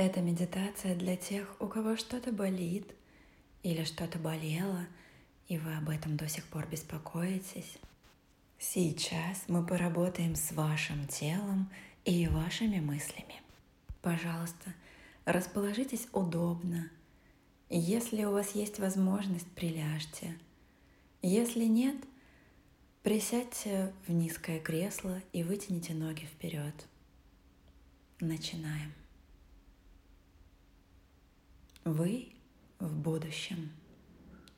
Это медитация для тех, у кого что-то болит или что-то болело, и вы об этом до сих пор беспокоитесь. Сейчас мы поработаем с вашим телом и вашими мыслями. Пожалуйста, расположитесь удобно. Если у вас есть возможность, приляжьте. Если нет, присядьте в низкое кресло и вытяните ноги вперед. Начинаем. Вы в будущем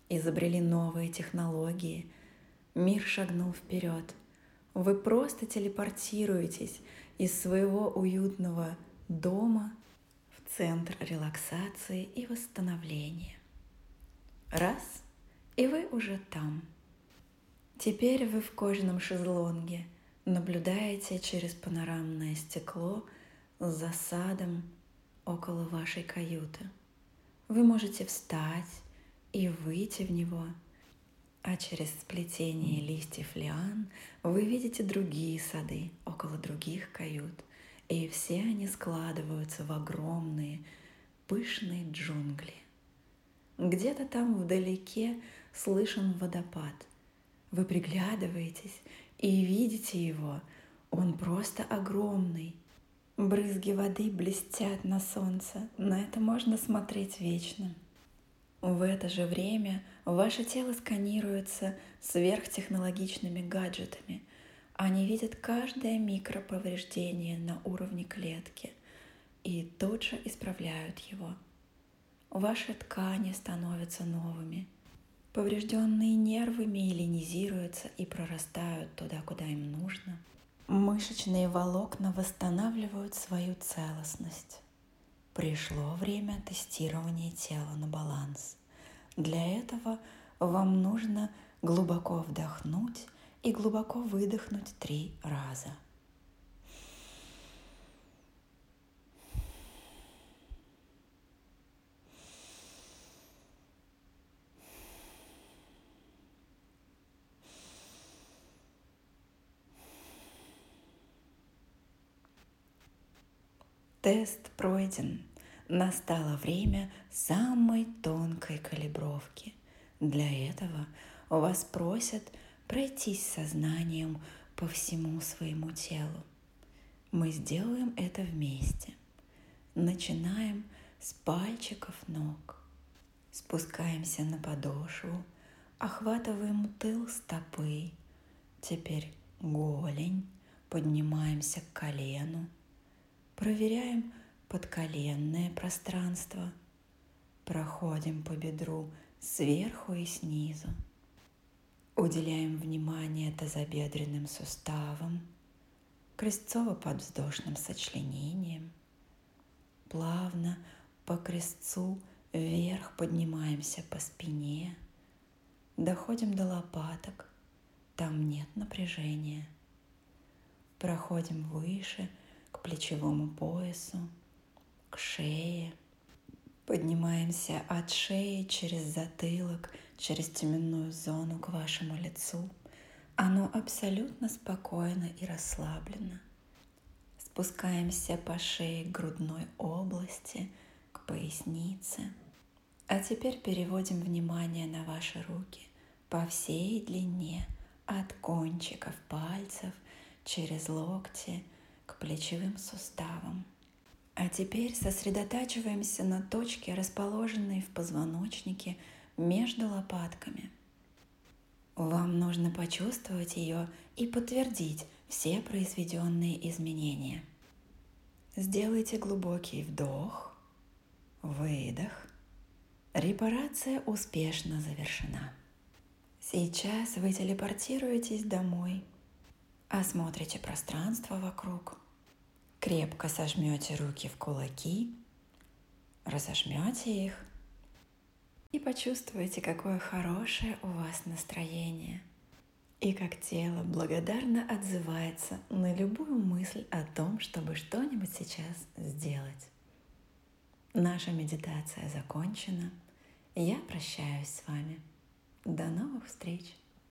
изобрели новые технологии, мир шагнул вперед. Вы просто телепортируетесь из своего уютного дома в центр релаксации и восстановления. Раз, и вы уже там. Теперь вы в кожаном шезлонге наблюдаете через панорамное стекло за садом около вашей каюты – вы можете встать и выйти в него, а через сплетение листьев лиан вы видите другие сады около других кают, и все они складываются в огромные пышные джунгли. Где-то там вдалеке слышен водопад. Вы приглядываетесь и видите его. Он просто огромный, Брызги воды блестят на солнце, на это можно смотреть вечно. В это же время ваше тело сканируется сверхтехнологичными гаджетами. Они видят каждое микроповреждение на уровне клетки и тут же исправляют его. Ваши ткани становятся новыми. Поврежденные нервы миелинизируются и прорастают туда, куда им нужно – Мышечные волокна восстанавливают свою целостность. Пришло время тестирования тела на баланс. Для этого вам нужно глубоко вдохнуть и глубоко выдохнуть три раза – Тест пройден. Настало время самой тонкой калибровки. Для этого вас просят пройтись сознанием по всему своему телу. Мы сделаем это вместе. Начинаем с пальчиков ног. Спускаемся на подошву, охватываем тыл стопы. Теперь голень, поднимаемся к колену, Проверяем подколенное пространство. Проходим по бедру сверху и снизу. Уделяем внимание тазобедренным суставам, крестцово-подвздошным сочленениям. Плавно по крестцу вверх поднимаемся по спине. Доходим до лопаток. Там нет напряжения. Проходим выше – плечевому поясу, к шее. Поднимаемся от шеи через затылок, через теменную зону к вашему лицу. Оно абсолютно спокойно и расслаблено. Спускаемся по шее к грудной области, к пояснице. А теперь переводим внимание на ваши руки по всей длине, от кончиков пальцев через локти к плечевым суставам. А теперь сосредотачиваемся на точке, расположенной в позвоночнике между лопатками. Вам нужно почувствовать ее и подтвердить все произведенные изменения. Сделайте глубокий вдох, выдох. Репарация успешно завершена. Сейчас вы телепортируетесь домой Осмотрите пространство вокруг. Крепко сожмете руки в кулаки, разожмете их и почувствуйте, какое хорошее у вас настроение и как тело благодарно отзывается на любую мысль о том, чтобы что-нибудь сейчас сделать. Наша медитация закончена. Я прощаюсь с вами. До новых встреч!